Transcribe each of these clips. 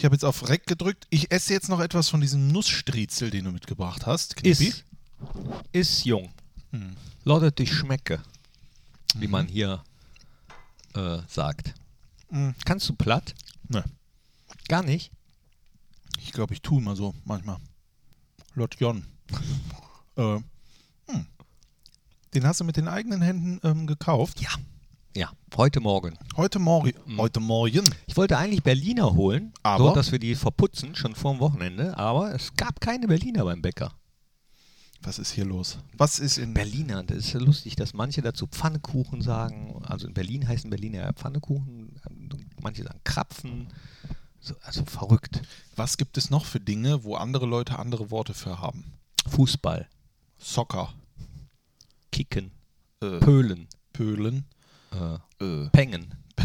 Ich habe jetzt auf Reck gedrückt. Ich esse jetzt noch etwas von diesem Nussstriezel, den du mitgebracht hast. Knippi. Ist, ist jung. Hm. Lautet die Schmecke, wie man hier äh, sagt. Mhm. Kannst du platt? Ne, Gar nicht. ich glaube, ich tue mal so manchmal. Lot Jon. äh, hm. Den hast du mit den eigenen Händen ähm, gekauft. Ja. Ja, heute Morgen. Heute Morgen. Heute Morgen. Ich wollte eigentlich Berliner holen, Aber? so dass wir die verputzen, schon vor dem Wochenende, aber es gab keine Berliner beim Bäcker. Was ist hier los? Was ist in Berliner, das ist ja lustig, dass manche dazu Pfannekuchen sagen. Also in Berlin heißen Berliner ja Pfannekuchen, manche sagen Krapfen. So, also verrückt. Was gibt es noch für Dinge, wo andere Leute andere Worte für haben? Fußball, Soccer, Kicken, äh, Pölen, Pölen, äh, äh, Pengen,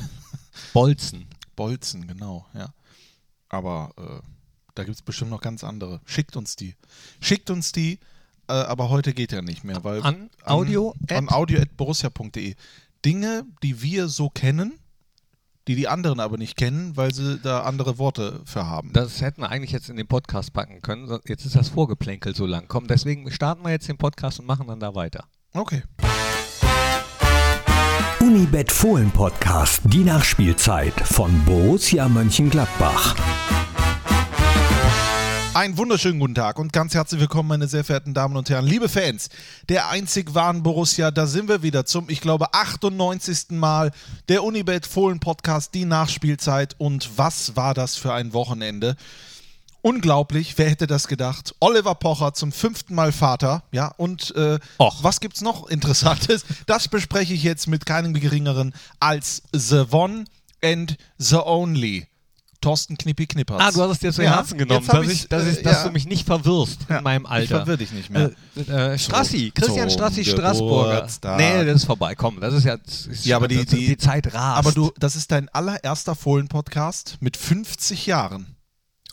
Bolzen. Bolzen, genau, ja. Aber äh, da gibt es bestimmt noch ganz andere. Schickt uns die. Schickt uns die, äh, aber heute geht ja nicht mehr, weil An Audio an at- audio.borussia.de. Dinge, die wir so kennen, die die anderen aber nicht kennen, weil sie da andere Worte für haben. Das hätten wir eigentlich jetzt in den Podcast packen können. Jetzt ist das Vorgeplänkel so lang. Komm, deswegen starten wir jetzt den Podcast und machen dann da weiter. Okay. Unibet Fohlen Podcast, die Nachspielzeit von Borussia Mönchengladbach. Einen wunderschönen guten Tag und ganz herzlich willkommen, meine sehr verehrten Damen und Herren, liebe Fans der einzig wahren Borussia. Da sind wir wieder zum, ich glaube, 98. Mal der Unibet Fohlen Podcast, die Nachspielzeit. Und was war das für ein Wochenende? Unglaublich, wer hätte das gedacht? Oliver Pocher zum fünften Mal Vater, ja, und äh, Och. was gibt's noch Interessantes? Das bespreche ich jetzt mit keinem geringeren als The One and The Only. Thorsten Knippi Knippertz. Ah, du hast es dir zu Ja, Herzen genommen, dass, ich, dass, äh, ich, dass ja. du mich nicht verwirrst Ja, in meinem Alter. ich verwirr dich nicht mehr. Äh, äh, Strassi, Christian zum Strassi Straßburger. Geburtstag. Nee, das ist vorbei. Komm, das ist ja. Das ist Ja, aber die- die- die Zeit rast. Aber du, das ist dein allererster Fohlen-Podcast mit 50 Jahren.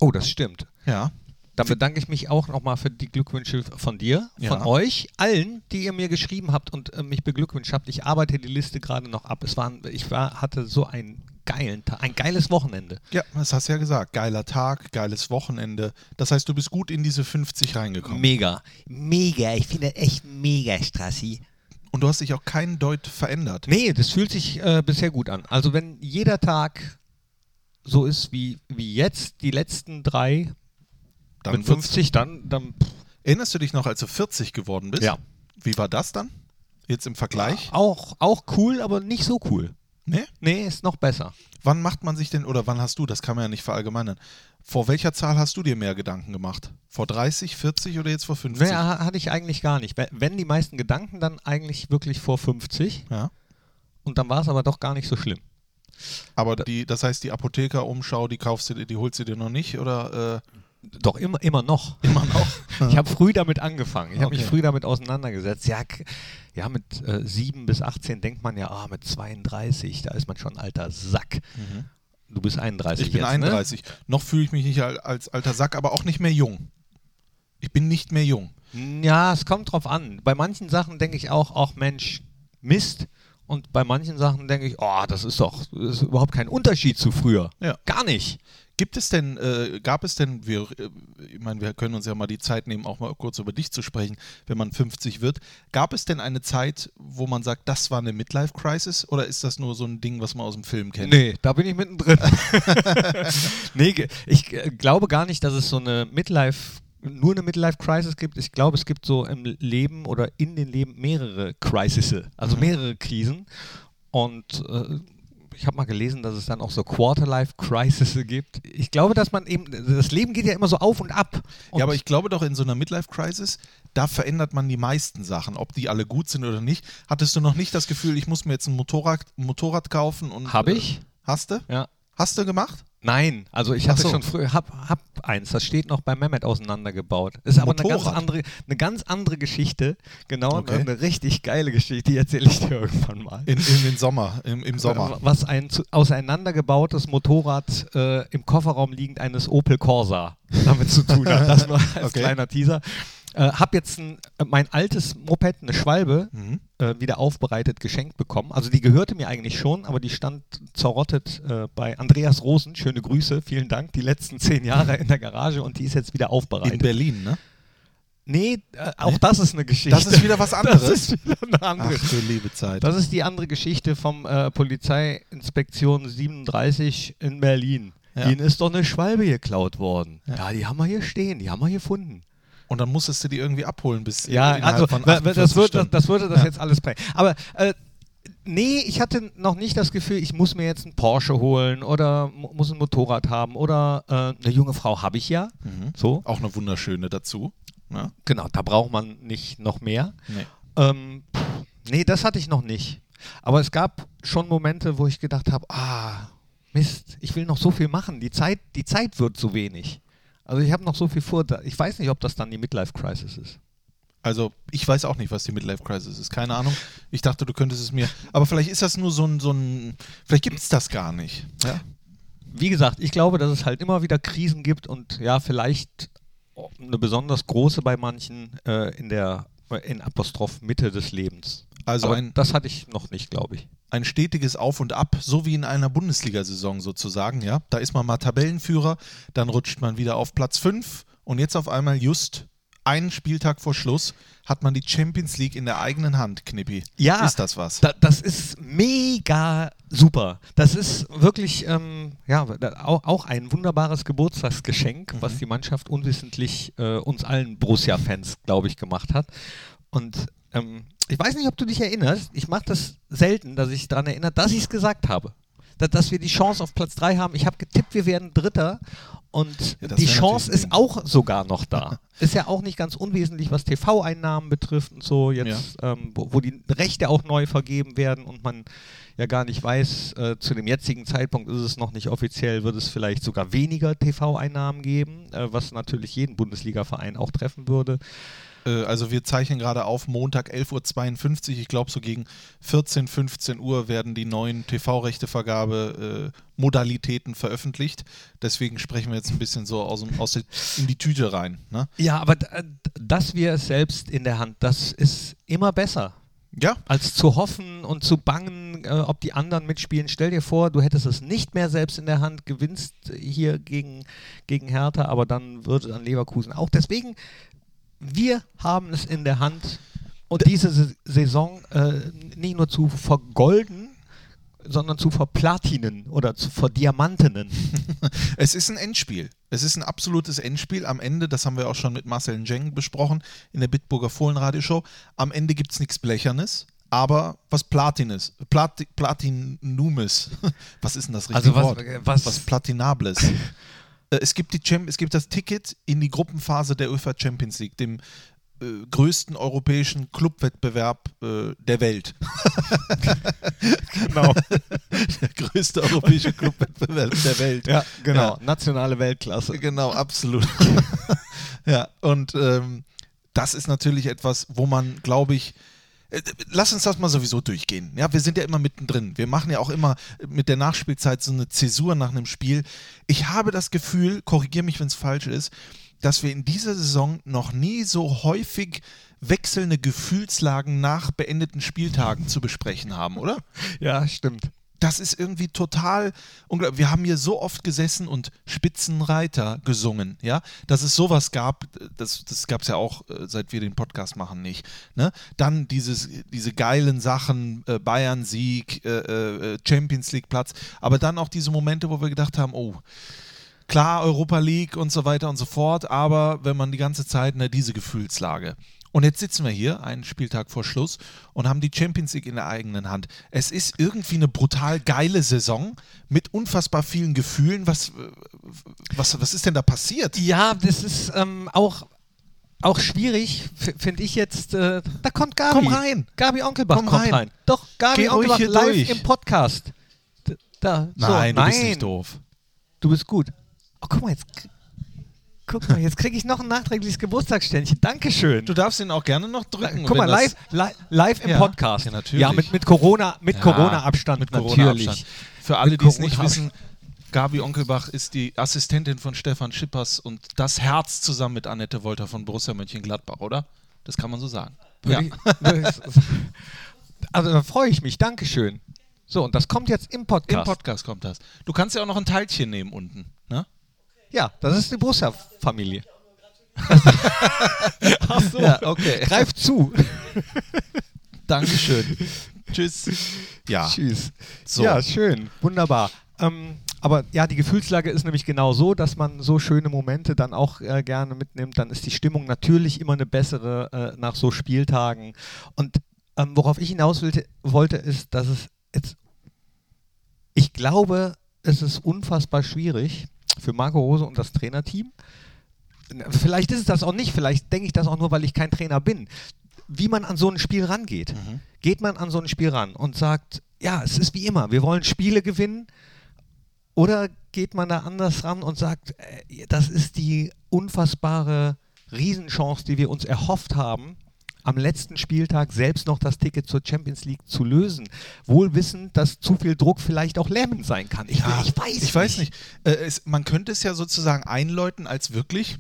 Oh, das stimmt. Ja. Dann bedanke ich mich auch nochmal für die Glückwünsche von dir, von Ja. euch, allen, die ihr mir geschrieben habt und äh, mich beglückwünscht habt. Ich arbeite die Liste gerade noch ab. Es waren, ich war, hatte so einen geilen Tag, ein geiles Wochenende. Ja, das hast du ja gesagt. Geiler Tag, geiles Wochenende. Das heißt, du bist gut in diese 50 reingekommen. Mega. Mega. Ich finde echt mega, Strassi. Und du hast dich auch keinen Deut verändert. Nee, das fühlt sich äh, bisher gut an. Also wenn jeder Tag so ist wie, wie jetzt, die letzten drei Dann mit wird's- 50, dann, dann Erinnerst du dich noch, als du 40 geworden bist? Ja. Wie war das dann? Jetzt im Vergleich? auch, auch cool, aber nicht so cool. Nee? Nee, ist noch besser. Wann macht man sich denn, oder wann hast du, das kann man ja nicht verallgemeinern, vor welcher Zahl hast du dir mehr Gedanken gemacht? Vor 30, 40 oder jetzt vor 50? Nee, ha- hatte ich eigentlich gar nicht. Wenn- Wenn die meisten Gedanken, dann eigentlich wirklich vor 50. Ja. Und dann war es aber doch gar nicht so schlimm. Aber die, das heißt, die Apotheker-Umschau, die kaufst du, dir- die holst du dir noch nicht oder äh, Doch immer, immer noch. immer noch? Ich habe früh damit angefangen. Ich habe mich Okay. früh damit auseinandergesetzt. Ja, ja mit äh, 7 bis 18 denkt man ja, ah, mit 32, da ist man schon ein alter Sack. Du bist 31 Ich bin jetzt, 31. Noch fühle ich mich nicht al- als alter Sack, aber auch nicht mehr jung. Ich bin nicht mehr jung. Ne? Ja, es kommt drauf an. Bei manchen Sachen denke ich auch, ach Mensch, Mist. Und bei manchen Sachen denke ich, oh, das ist doch das ist überhaupt kein Unterschied zu früher. Ja. Gar nicht. Gibt es denn, äh, gab es denn, wir, äh, ich meine, wir können uns ja mal die Zeit nehmen, auch mal kurz über dich zu sprechen, wenn man 50 wird. Gab es denn eine Zeit, wo man sagt, das war eine Midlife-Crisis oder ist das nur so ein Ding, was man aus dem Film kennt? Nee, da bin ich mittendrin. nee, ich äh, glaube gar nicht, dass es so eine Midlife, nur eine Midlife-Crisis gibt. Ich glaube, es gibt so im Leben oder in den Leben mehrere Crises, also mehrere Krisen. Und äh, ich habe mal gelesen, dass es dann auch so Quarterlife-Crises gibt. Ich glaube, dass man eben, das Leben geht ja immer so auf und ab. Und Ja, aber ich glaube doch, in so einer Midlife-Crisis, da verändert man die meisten Sachen. Ob die alle gut sind oder nicht. Hattest du noch nicht das Gefühl, ich muss mir jetzt ein Motorrad, Motorrad kaufen? und Hab äh, ich. Hast du? ja. Hast du gemacht? Nein, also ich hatte so. schon früher, hab, hab eins, das steht noch bei Mehmet auseinandergebaut. Ist aber eine ganz, andere, eine ganz andere Geschichte. Genau, Okay. eine richtig geile Geschichte, die erzähle ich dir irgendwann mal. In, in den Sommer, im, im Sommer. Was ein auseinandergebautes Motorrad äh, im Kofferraum liegend eines Opel Corsa damit zu tun hat. Das nur als Okay. kleiner Teaser. Äh, hab jetzt ein, äh, mein altes Moped, eine Schwalbe, Mhm. äh, wieder aufbereitet, geschenkt bekommen. Also die gehörte mir eigentlich schon, aber die stand zerrottet äh, bei Andreas Rosen. Schöne Grüße, vielen Dank. Die letzten zehn Jahre in der Garage und die ist jetzt wieder In aufbereitet. Berlin, ne? nee, äh, auch das ist eine Geschichte. Das ist wieder was anderes. Das ist wieder eine andere. Ach du liebe Zeit. Das ist die andere Geschichte vom äh, Polizeiinspektion 37 in Berlin. Ja. Ihnen ist doch eine Schwalbe geklaut worden. Ja. Ja. die haben wir hier stehen, die haben wir gefunden. Und dann musstest du die irgendwie abholen bis Ja, also von w- w- 48 das, wird, das, das würde das Ja. jetzt alles prägen. Aber äh, nee, ich hatte noch nicht das Gefühl, ich muss mir jetzt einen Porsche holen oder mu- muss ein Motorrad haben oder äh, eine junge Frau habe ich ja. Mhm. So, Auch eine wunderschöne dazu. Ne? genau, da braucht man nicht noch mehr. Nee. Ähm, pff, nee, das hatte ich noch nicht. Aber es gab schon Momente, wo ich gedacht habe, ah, Mist, ich will noch so viel machen. Die Zeit, die Zeit wird zu wenig. Also ich habe noch so viel vor. Ich weiß nicht, ob das dann die Midlife-Crisis ist. Also ich weiß auch nicht, was die Midlife Crisis ist. Keine Ahnung. Ich dachte, du könntest es mir. Aber vielleicht ist das nur so ein, so ein vielleicht gibt es das gar nicht. Ja? Wie gesagt, ich glaube, dass es halt immer wieder Krisen gibt und ja, vielleicht eine besonders große bei manchen äh, in der in Apostroph Mitte des Lebens. Also Aber ein, das hatte ich noch nicht, glaube ich. ein stetiges Auf und Ab, so wie in einer Bundesliga-Saison sozusagen, ja. Da ist man mal Tabellenführer, dann rutscht man wieder auf Platz 5 und jetzt auf einmal just einen Spieltag vor Schluss hat man die Champions League in der eigenen Hand, Knippi. Ja, Ist das was? Da, das ist mega super. Das ist wirklich ähm, ja, auch, auch ein wunderbares Geburtstagsgeschenk, was die Mannschaft unwissentlich äh, uns allen Borussia-Fans, glaube ich, gemacht hat. Und ähm, ich weiß nicht, ob du dich erinnerst, ich mache das selten, dass ich daran erinnere, dass ich es gesagt habe. Da, dass wir die Chance auf Platz 3 haben. Ich habe getippt, wir werden Dritter. Und Ja, die Chance ist auch sogar noch da. ist ja auch nicht ganz unwesentlich, was TV-Einnahmen betrifft und so. Jetzt, ähm, wo, wo die Rechte auch neu vergeben werden und man ja gar nicht weiß, äh, zu dem jetzigen Zeitpunkt ist es noch nicht offiziell, wird es vielleicht sogar weniger TV-Einnahmen geben, äh, was natürlich jeden Bundesliga-Verein auch treffen würde. Äh, Also wir zeichnen gerade auf Montag 11.52 Uhr. Ich glaube, so gegen 14, 15 Uhr werden die neuen TV-Rechtevergabe-Modalitäten veröffentlicht. Deswegen sprechen wir jetzt ein bisschen so aus, dem, aus in die Tüte rein. Ne? Ja, aber äh, dass wir es selbst in der Hand, das ist immer besser. Ja, als zu hoffen und zu bangen, äh, ob die anderen mitspielen. Stell dir vor, du hättest es nicht mehr selbst in der Hand, gewinnst hier gegen, gegen Hertha, aber dann würde dann Leverkusen auch. Deswegen, wir haben es in der Hand und diese S- Saison äh, nicht nur zu vergolden, sondern zu verplatinen oder zu verdiamantenen. es ist ein Endspiel. Es ist ein absolutes Endspiel. Am Ende, das haben wir auch schon mit Marcel Njeng besprochen in der Bitburger Fohlenradioshow, am Ende gibt es nichts Blechernes, aber was Platines, Plati, Platinumes. Was ist denn das richtige Also was- Wort? was- was Platinables. Äh, es, gibt die Champ es gibt das Ticket in die Gruppenphase der UEFA Champions League, dem äh, größten europäischen Clubwettbewerb äh, der Welt. genau. der größte europäische Clubwettbewerb der Welt. Ja, genau. Ja. Nationale Weltklasse. Genau, absolut. ja, und ähm, das ist natürlich etwas, wo man, glaube ich, Lass uns das mal sowieso durchgehen. Ja, wir sind ja immer mittendrin. Wir machen ja auch immer mit der Nachspielzeit so eine Zäsur nach einem Spiel. Ich habe das Gefühl, korrigiere mich, wenn es falsch ist, dass wir in dieser Saison noch nie so häufig wechselnde Gefühlslagen nach beendeten Spieltagen zu besprechen haben, oder? Ja, stimmt. Das ist irgendwie total unglaublich. Wir haben hier so oft gesessen und Spitzenreiter gesungen, ja, dass es sowas gab, das, das gab es ja auch, äh, seit wir den Podcast machen, nicht. Ne? Dann dieses, diese geilen Sachen, äh, Bayern-Sieg, äh, äh, Champions League-Platz, aber dann auch diese Momente, wo wir gedacht haben, oh, klar, Europa League und so weiter und so fort, aber wenn man die ganze Zeit, ne, diese Gefühlslage. Und jetzt sitzen wir hier, einen Spieltag vor Schluss, und haben die Champions League in der eigenen Hand. Es ist irgendwie eine brutal geile Saison mit unfassbar vielen Gefühlen. Was, äh, was, was ist denn da passiert? Ja, das ist ähm, auch, auch schwierig, finde ich jetzt. Äh, da kommt Gabi. Komm rein. Gabi Onkelbach Komm kommt rein. rein. Doch, Gabi Geh Onkelbach hier live durch. im Podcast. D da, so, Nein, du bist nicht doof. Du bist gut. Oh, guck mal, jetzt. Guck mal, jetzt kriege ich noch ein nachträgliches Geburtstagsständchen. Dankeschön. Du darfst ihn auch gerne noch drücken. Guck mal, live, li live im Ja, Podcast. ja, natürlich. Ja, mit, mit Corona, mit Ja, Corona-Abstand mit natürlich. Corona-Abstand. Für alle, die es nicht wissen, Gabi Onkelbach ist die Assistentin von Stefan Schippers und das Herz zusammen mit Annette Wolter von Borussia Mönchengladbach, oder? Das kann man so sagen. Ja. also da freue ich mich, Dankeschön. So, und das kommt jetzt im Podcast. Im Podcast kommt das. Du kannst ja auch noch ein Teilchen nehmen unten? Ja, das ist die Borussia-Familie. Ach so. Ja, okay. Greif zu. Dankeschön. Tschüss. Ja. Tschüss. So. Ja, schön. Wunderbar. Ähm, aber ja, die Gefühlslage ist nämlich genau so, dass man so schöne Momente dann auch äh, gerne mitnimmt. Dann ist die Stimmung natürlich immer eine bessere äh, nach so Spieltagen. Und ähm, worauf ich hinaus wollte, wollte, ist, dass es jetzt, ich glaube, es ist unfassbar schwierig für Marco Rose und das Trainerteam. Vielleicht ist es das auch nicht, vielleicht denke ich das auch nur, weil ich kein Trainer bin. Wie man an so ein Spiel rangeht. Mhm. Geht man an so ein Spiel ran und sagt, ja, es ist wie immer, wir wollen Spiele gewinnen oder geht man da anders ran und sagt, äh, das ist die unfassbare Riesenchance, die wir uns erhofft haben, am letzten Spieltag selbst noch das Ticket zur Champions League zu lösen. Wohl wissend, dass zu viel Druck vielleicht auch lähmend sein kann. Ich, ja, ich weiß ich nicht. Weiß nicht. Äh, es, man könnte es ja sozusagen einläuten als wirklich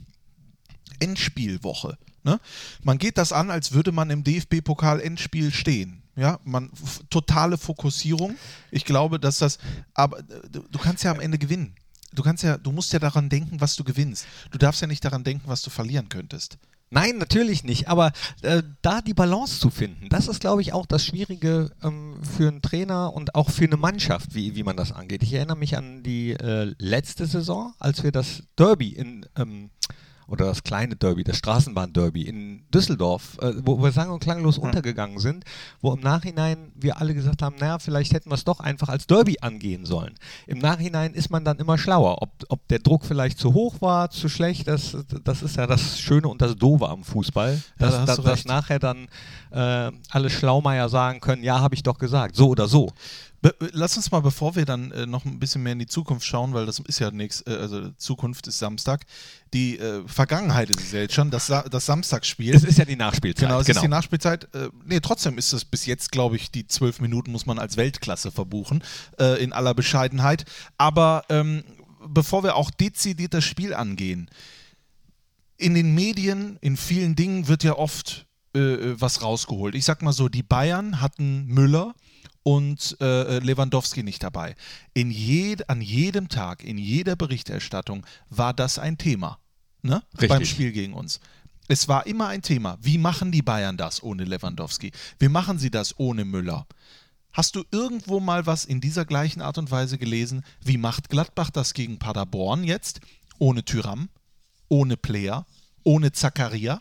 Endspielwoche. Ne? Man geht das an, als würde man im DFB-Pokal Endspiel stehen. Ja, man totale Fokussierung. Ich glaube, dass das, aber du, du kannst ja am Ende gewinnen. Du kannst ja, du musst ja daran denken, was du gewinnst. Du darfst ja nicht daran denken, was du verlieren könntest. Nein, natürlich nicht. Aber äh, da die Balance zu finden, das ist, glaube ich, auch das Schwierige ähm, für einen Trainer und auch für eine Mannschaft, wie, wie man das angeht. Ich erinnere mich an die äh, letzte Saison, als wir das Derby in ähm, oder das kleine Derby, das Straßenbahn-Derby in Düsseldorf, äh, wo wir sang- und klanglos ja. untergegangen sind, wo im Nachhinein wir alle gesagt haben, naja, vielleicht hätten wir es doch einfach als Derby angehen sollen. Im Nachhinein ist man dann immer schlauer, ob, ob der Druck vielleicht zu hoch war, zu schlecht, das, das ist ja das Schöne und das Doofe am Fußball, dass, ja, da dass, dass nachher dann äh, alle Schlaumeier sagen können, ja, habe ich doch gesagt, so oder so. Be lass uns mal, bevor wir dann äh, noch ein bisschen mehr in die Zukunft schauen, weil das ist ja nichts, äh, also Zukunft ist Samstag. Die äh, Vergangenheit ist es ja jetzt schon, das, Sa das Samstagsspiel. Es ist ja die Nachspielzeit. Genau, es genau. ist die Nachspielzeit. Äh, nee, trotzdem ist es bis jetzt, glaube ich, die zwölf Minuten muss man als Weltklasse verbuchen, äh, in aller Bescheidenheit. Aber ähm, bevor wir auch dezidiert das Spiel angehen, in den Medien, in vielen Dingen wird ja oft äh, was rausgeholt. Ich sag mal so, die Bayern hatten Müller und äh, Lewandowski nicht dabei. In jed an jedem Tag, in jeder Berichterstattung war das ein Thema ne? beim Spiel gegen uns. Es war immer ein Thema. Wie machen die Bayern das ohne Lewandowski? Wie machen sie das ohne Müller? Hast du irgendwo mal was in dieser gleichen Art und Weise gelesen? Wie macht Gladbach das gegen Paderborn jetzt? Ohne Tyram, ohne Player, ohne Zakaria,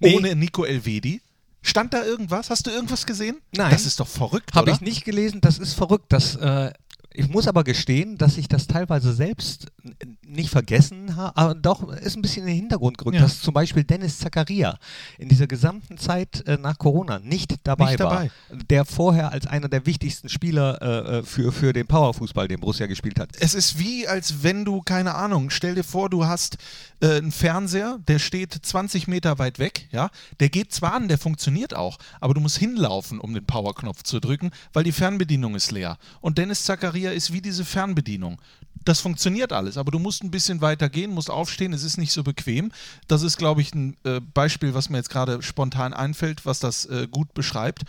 nee. ohne Nico Elvedi? Stand da irgendwas? Hast du irgendwas gesehen? Nein. Das ist doch verrückt, Habe ich nicht gelesen. Das ist verrückt. Das, äh, ich muss aber gestehen, dass ich das teilweise selbst nicht vergessen habe, aber doch ist ein bisschen in den Hintergrund gerückt, ja. dass zum Beispiel Dennis Zakaria in dieser gesamten Zeit äh, nach Corona nicht dabei nicht war, der vorher als einer der wichtigsten Spieler äh, äh, für, für den Powerfußball, den Borussia gespielt hat. Es ist wie, als wenn du, keine Ahnung, stell dir vor, du hast äh, einen Fernseher, der steht 20 Meter weit weg, ja, der geht zwar an, der funktioniert auch, aber du musst hinlaufen, um den Powerknopf zu drücken, weil die Fernbedienung ist leer. Und Dennis Zakaria ist wie diese Fernbedienung das funktioniert alles, aber du musst ein bisschen weiter gehen, musst aufstehen, es ist nicht so bequem. Das ist, glaube ich, ein äh, Beispiel, was mir jetzt gerade spontan einfällt, was das äh, gut beschreibt.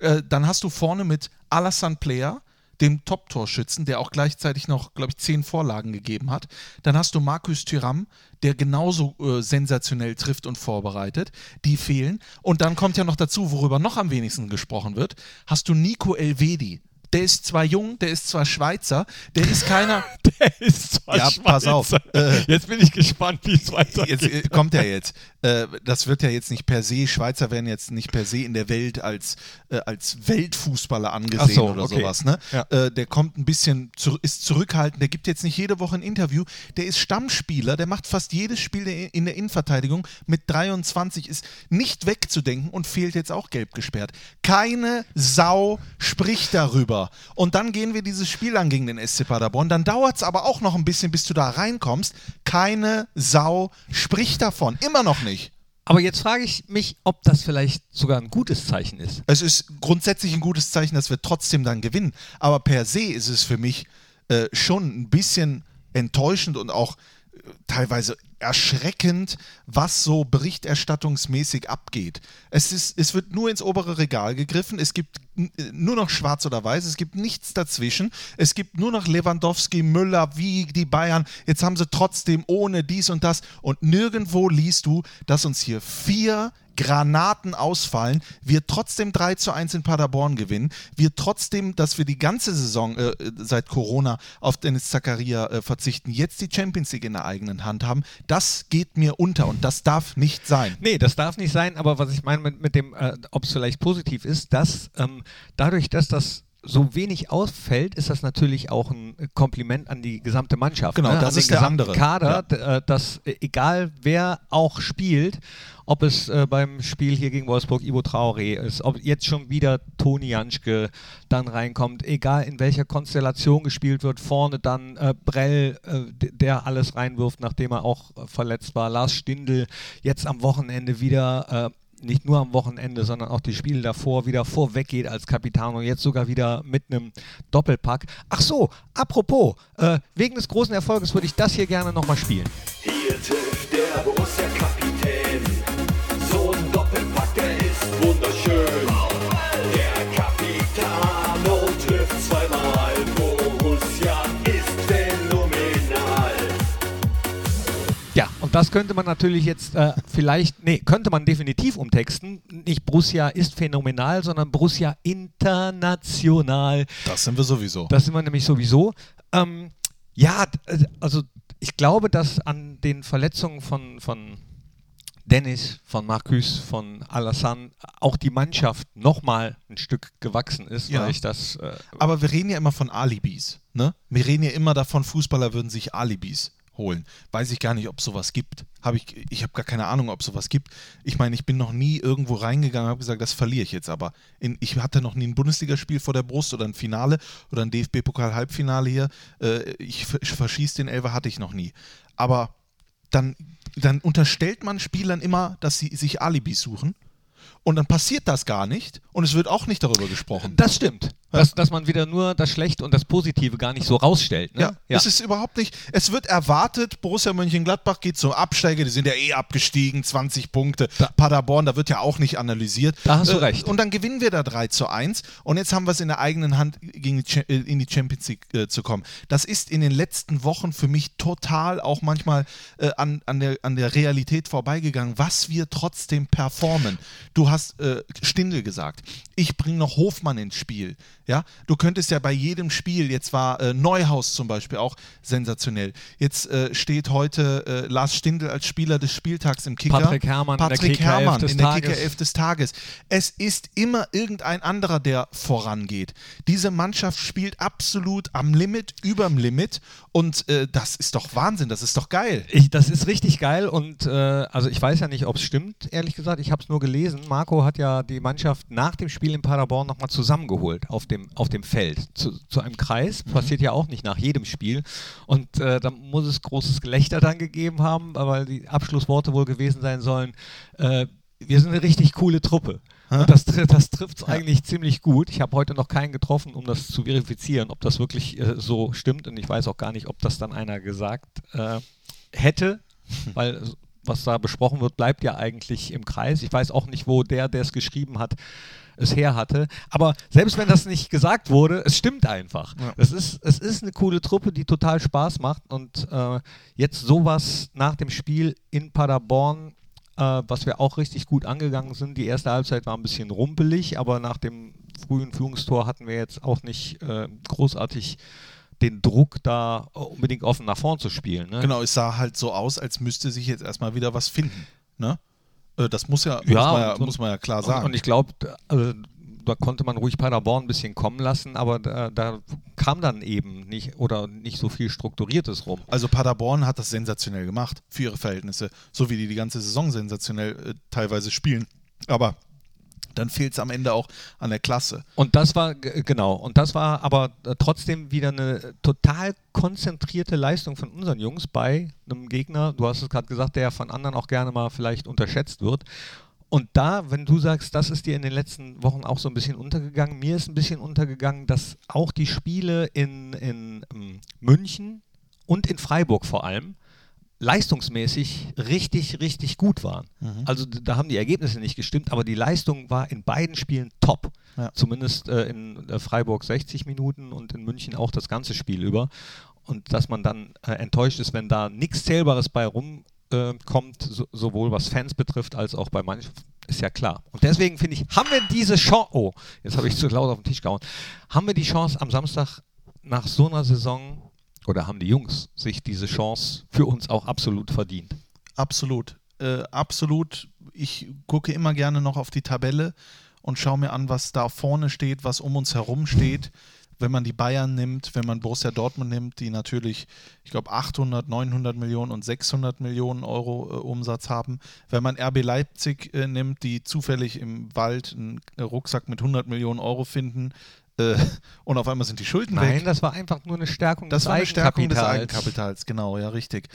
Äh, dann hast du vorne mit Alassane Player, dem Top-Torschützen, der auch gleichzeitig noch, glaube ich, zehn Vorlagen gegeben hat. Dann hast du Markus Thüram, der genauso äh, sensationell trifft und vorbereitet. Die fehlen. Und dann kommt ja noch dazu, worüber noch am wenigsten gesprochen wird, hast du Nico Elvedi der ist zwar jung, der ist zwar Schweizer, der ist keiner. der ist zwar ja, Schweizer. pass auf. Äh, jetzt bin ich gespannt, wie es weitergeht. Jetzt äh, kommt er jetzt. Äh, das wird ja jetzt nicht per se, Schweizer werden jetzt nicht per se in der Welt als, äh, als Weltfußballer angesehen so, oder okay. sowas. Ne? Ja. Äh, der kommt ein bisschen, zu, ist zurückhaltend, der gibt jetzt nicht jede Woche ein Interview. Der ist Stammspieler, der macht fast jedes Spiel in der Innenverteidigung mit 23, ist nicht wegzudenken und fehlt jetzt auch gelb gesperrt. Keine Sau spricht darüber. Und dann gehen wir dieses Spiel an gegen den SC Paderborn. Dann dauert es aber auch noch ein bisschen, bis du da reinkommst. Keine Sau spricht davon. Immer noch nicht. Aber jetzt frage ich mich, ob das vielleicht sogar ein gutes Zeichen ist. Es ist grundsätzlich ein gutes Zeichen, dass wir trotzdem dann gewinnen. Aber per se ist es für mich äh, schon ein bisschen enttäuschend und auch teilweise erschreckend, was so berichterstattungsmäßig abgeht. Es, ist, es wird nur ins obere Regal gegriffen, es gibt nur noch schwarz oder weiß, es gibt nichts dazwischen, es gibt nur noch Lewandowski, Müller, wie die Bayern, jetzt haben sie trotzdem ohne dies und das. Und nirgendwo liest du, dass uns hier vier Granaten ausfallen, wir trotzdem 3 zu 1 in Paderborn gewinnen, wir trotzdem, dass wir die ganze Saison äh, seit Corona auf Dennis Zakaria äh, verzichten, jetzt die Champions League in der eigenen Hand haben, das geht mir unter und das darf nicht sein. Nee, das darf nicht sein, aber was ich meine mit, mit dem, äh, ob es vielleicht positiv ist, dass ähm, dadurch, dass das so wenig ausfällt, ist das natürlich auch ein Kompliment an die gesamte Mannschaft. Genau, ne? das an ist den der andere. Kader, d- äh, dass äh, egal wer auch spielt, ob es äh, beim Spiel hier gegen Wolfsburg Ivo Traoré ist, ob jetzt schon wieder Toni Janschke dann reinkommt, egal in welcher Konstellation gespielt wird, vorne dann äh, Brell, äh, der alles reinwirft, nachdem er auch äh, verletzt war, Lars Stindl jetzt am Wochenende wieder nicht nur am Wochenende, sondern auch die Spiele davor wieder vorweggeht als Kapitän und jetzt sogar wieder mit einem Doppelpack. Ach so, apropos, äh, wegen des großen Erfolges würde ich das hier gerne nochmal spielen. Hier trifft der Borussia-Kapitän. Das könnte man natürlich jetzt äh, vielleicht, nee, könnte man definitiv umtexten. Nicht Borussia ist phänomenal, sondern Borussia international. Das sind wir sowieso. Das sind wir nämlich sowieso. Ähm, ja, äh, also ich glaube, dass an den Verletzungen von, von Dennis, von Marcus, von Alassane auch die Mannschaft nochmal ein Stück gewachsen ist, Ja. weil ich das. Äh, Aber wir reden ja immer von Alibis. Ne? Wir reden ja immer davon, Fußballer würden sich Alibis holen. Weiß ich gar nicht, ob es sowas gibt. Hab ich ich habe gar keine Ahnung, ob es sowas gibt. Ich meine, ich bin noch nie irgendwo reingegangen und habe gesagt, das verliere ich jetzt aber. In, ich hatte noch nie ein Bundesligaspiel vor der Brust oder ein Finale oder ein DFB-Pokal-Halbfinale hier. Äh, ich, ver- ich verschieße den Elfer, hatte ich noch nie. Aber dann, dann unterstellt man Spielern immer, dass sie sich Alibis suchen. Und dann passiert das gar nicht und es wird auch nicht darüber gesprochen. das stimmt. Dass, dass man wieder nur das Schlechte und das Positive gar nicht so rausstellt. Ne? Ja, es ist überhaupt nicht. Es wird erwartet, Borussia Mönchengladbach geht zum Absteiger, die sind ja eh abgestiegen, 20 Punkte. Paderborn, da wird ja auch nicht analysiert. Äh, Da hast du recht. Und dann gewinnen wir da 3 zu 1 und jetzt haben wir es in der eigenen Hand, gegen die, äh, in die Champions League äh, zu kommen. Das ist in den letzten Wochen für mich total auch manchmal äh, an, an, der, an der Realität vorbeigegangen, was wir trotzdem performen. Du hast äh, Stindl gesagt, ich bringe noch Hofmann ins Spiel. Ja, du könntest ja bei jedem Spiel, jetzt war äh, Neuhaus zum Beispiel auch sensationell. Jetzt äh, steht heute äh, Lars Stindl als Spieler des Spieltags im Kicker. Patrick Herrmann in der Patrick Herrmann des in der Tages. Kicker-Elf des Tages. Es ist immer irgendein anderer, der vorangeht. Diese Mannschaft spielt absolut am Limit, überm Limit und äh, das ist doch Wahnsinn, das ist doch geil. Ich, das ist richtig geil und äh, also ich weiß ja nicht, ob es stimmt, ehrlich gesagt. Ich habe es nur gelesen. Marco hat ja die Mannschaft nach dem Spiel in Paderborn nochmal zusammengeholt auf dem, auf dem Feld zu, zu einem Kreis. Passiert ja auch nicht nach jedem Spiel. Und äh, da muss es großes Gelächter dann gegeben haben, weil die Abschlussworte wohl gewesen sein sollen. Äh, wir sind eine richtig coole Truppe. Und das, das trifft es eigentlich ziemlich gut. Ich habe heute noch keinen getroffen, um das zu verifizieren, ob das wirklich äh, so stimmt. Und ich weiß auch gar nicht, ob das dann einer gesagt äh, hätte, weil was da besprochen wird, bleibt ja eigentlich im Kreis. Ich weiß auch nicht, wo der, der es geschrieben hat, es her hatte. Aber selbst wenn das nicht gesagt wurde, es stimmt einfach. Es, ist, es ist eine coole Truppe, die total Spaß macht. Und äh, jetzt sowas nach dem Spiel in Paderborn äh, was wir auch richtig gut angegangen sind. Die erste Halbzeit war ein bisschen rumpelig, aber nach dem frühen Führungstor hatten wir jetzt auch nicht äh, großartig den Druck, da unbedingt offen nach vorn zu spielen. Ne? Genau, es sah halt so aus, als müsste sich jetzt erstmal wieder was finden. Ne? Äh, Das muss ja, muss, Ja, man ja und- muss man ja klar Und, sagen. und ich glaube, also, da konnte man ruhig Paderborn ein bisschen kommen lassen, aber da, da kam dann eben nicht oder nicht so viel Strukturiertes rum. Also Paderborn hat das sensationell gemacht für ihre Verhältnisse, so wie die die ganze Saison sensationell äh, teilweise spielen. Aber dann fehlt es am Ende auch an der Klasse. Und das war, genau, und das war aber äh, trotzdem wieder eine total konzentrierte Leistung von unseren Jungs bei einem Gegner, du hast es gerade gesagt, der von anderen auch gerne mal vielleicht unterschätzt wird. Und da, wenn du sagst, das ist dir in den letzten Wochen auch so ein bisschen untergegangen, mir ist ein bisschen untergegangen, dass auch die Spiele in, in ähm, München und in Freiburg vor allem leistungsmäßig richtig, richtig gut waren. Mhm. Also da haben die Ergebnisse nicht gestimmt, aber die Leistung war in beiden Spielen top. Ja. Zumindest äh, in äh, Freiburg 60 Minuten und in München auch das ganze Spiel über. Und dass man dann äh, enttäuscht ist, wenn da nichts Zählbares bei rumkommt, äh, kommt, so, sowohl was Fans betrifft als auch bei manchen, ist ja klar. Und deswegen finde ich, haben wir diese Chance, oh, jetzt habe ich zu laut auf den Tisch gehauen, haben wir die Chance am Samstag nach so einer Saison oder haben die Jungs sich diese Chance für uns auch absolut verdient? Absolut. Äh, absolut. Ich gucke immer gerne noch auf die Tabelle und schaue mir an, was da vorne steht, was um uns herum steht. Wenn man die Bayern nimmt, wenn man Borussia Dortmund nimmt, die natürlich, ich glaube, 800, 900 Millionen und 600 Millionen Euro äh, Umsatz haben. Wenn man RB Leipzig äh, nimmt, die zufällig im Wald einen Rucksack mit 100 Millionen Euro finden äh, und auf einmal sind die Schulden weg. Nein, das war einfach nur eine Stärkung Das des war eine Stärkung des Eigenkapitals. Genau, ja, richtig.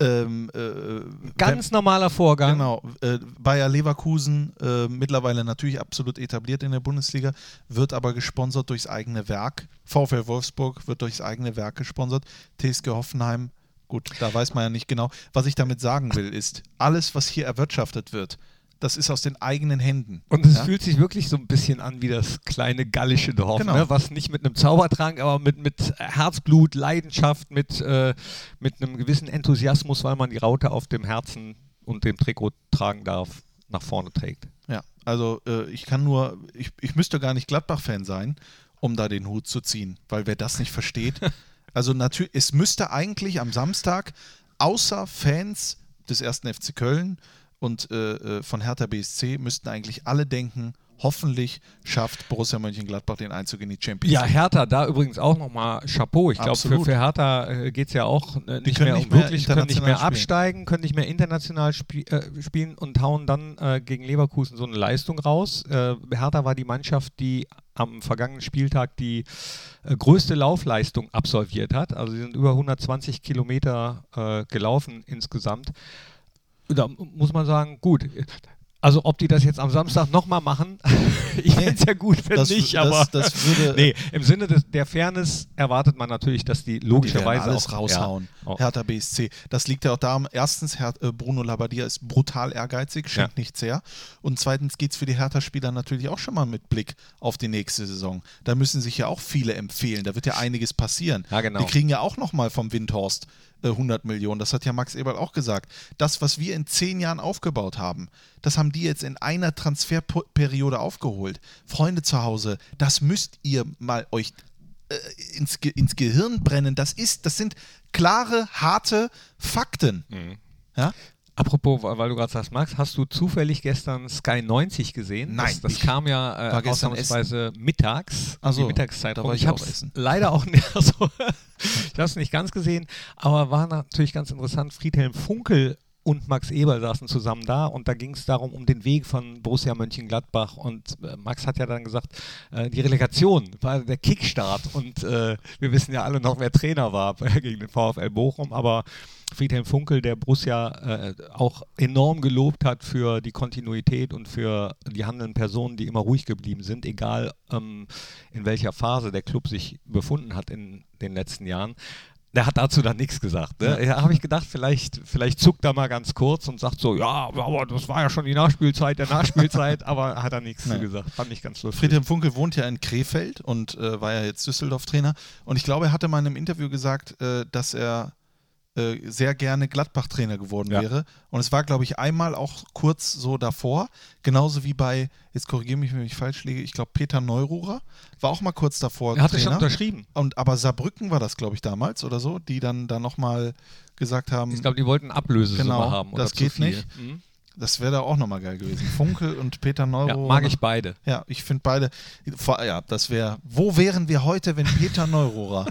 Ähm, äh, Ganz normaler Vorgang. Genau. Äh, Bayer Leverkusen, äh, mittlerweile natürlich absolut etabliert in der Bundesliga, wird aber gesponsert durchs eigene Werk. VfL Wolfsburg wird durchs eigene Werk gesponsert. TSG Hoffenheim, gut, da weiß man ja nicht genau. Was ich damit sagen will, ist, alles, was hier erwirtschaftet wird, das ist aus den eigenen Händen. Und es ja? fühlt sich wirklich so ein bisschen an wie das kleine gallische Dorf, Genau. ne? was nicht mit einem Zaubertrank, aber mit, mit Herzblut, Leidenschaft, mit, äh, mit einem gewissen Enthusiasmus, weil man die Raute auf dem Herzen und dem Trikot tragen darf, nach vorne trägt. Ja, also äh, ich kann nur, ich, ich müsste gar nicht Gladbach-Fan sein, um da den Hut zu ziehen, weil wer das nicht versteht, also natürlich, es müsste eigentlich am Samstag, außer Fans des ersten FC Köln und äh, äh, von Hertha BSC, müssten eigentlich alle denken, hoffentlich schafft Borussia Mönchengladbach den Einzug in die Champions Ja, League. Hertha, da übrigens auch nochmal Chapeau. Ich glaube, für, für Hertha äh, geht es ja auch äh, nicht mehr nicht um mehr wirklich, können nicht mehr spielen. absteigen, können nicht mehr international spie äh, spielen und hauen dann äh, gegen Leverkusen so eine Leistung raus. Äh, Hertha war die Mannschaft, die am vergangenen Spieltag die größte Laufleistung absolviert hat. Also sie sind über 120 Kilometer gelaufen insgesamt. Da muss man sagen, gut. Also ob die das jetzt am Samstag nochmal machen, ich fände es ja gut, wenn das- nicht, das- aber das würde- nee, im Sinne des, der Fairness erwartet man natürlich, dass die Die logischerweise alles auch, raushauen. Ja. Hertha BSC. Das liegt ja auch daran, erstens, Her äh, Bruno Labbadia ist brutal ehrgeizig, schenkt Ja. nichts her. Und zweitens geht es für die Hertha-Spieler natürlich auch schon mal mit Blick auf die nächste Saison. Da müssen sich ja auch viele empfehlen. Da wird ja einiges passieren. Ja, genau. Die kriegen ja auch nochmal vom Windhorst 100 Millionen. Das hat ja Max Eberl auch gesagt. Das, was wir in zehn Jahren aufgebaut haben, das haben die jetzt in einer Transferperiode aufgeholt. Freunde zu Hause, das müsst ihr mal euch äh, ins, Ge ins Gehirn brennen. Das ist, das sind klare, harte Fakten. Mhm. Ja? Apropos, weil du gerade sagst, Max, hast du zufällig gestern Sky 90 gesehen? Nein, Das, das kam ja äh, ausnahmsweise mittags, Ach so, die Mittagszeit. da war ich ich habe essen. leider auch nicht, also, ich habe es nicht ganz gesehen, aber war natürlich ganz interessant. Friedhelm Funkel und Max Eberl saßen zusammen da und da ging es darum, um den Weg von Borussia Mönchengladbach und äh, Max hat ja dann gesagt, äh, die Relegation war der Kickstart und äh, wir wissen ja alle noch, wer Trainer war gegen den VfL Bochum, aber Friedhelm Funkel, der Borussia äh, auch enorm gelobt hat für die Kontinuität und für die handelnden Personen, die immer ruhig geblieben sind, egal ähm, in welcher Phase der Club sich befunden hat in den letzten Jahren. Der hat dazu dann nichts gesagt. Ne? Da habe ich gedacht, vielleicht, vielleicht zuckt er mal ganz kurz und sagt so, ja, aber das war ja schon die Nachspielzeit der Nachspielzeit, aber hat er nichts zu Nee. gesagt. Fand ich ganz lustig. Friedhelm Funkel wohnt ja in Krefeld und äh, war ja jetzt Düsseldorf-Trainer. Und ich glaube, er hatte mal in einem Interview gesagt, äh, dass er äh, sehr gerne Gladbach-Trainer geworden Ja. wäre. Und es war, glaube ich, einmal auch kurz so davor. Genauso wie bei, jetzt korrigiere mich, wenn ich falsch liege, ich glaube, Peter Neururer war auch mal kurz davor. er hatte schon unterschrieben. Und, aber Saarbrücken war das, glaube ich, damals oder so, die dann da nochmal gesagt haben, Ich glaube, die wollten Ablösesumme Genau, haben. Oder das geht viel. nicht. Mhm. das wäre da auch nochmal geil gewesen. Funkel und Peter Ja, Neururer. mag ich beide. Ja, ich finde beide. Ja, das wäre. Wo wären wir heute, wenn Peter Neururer,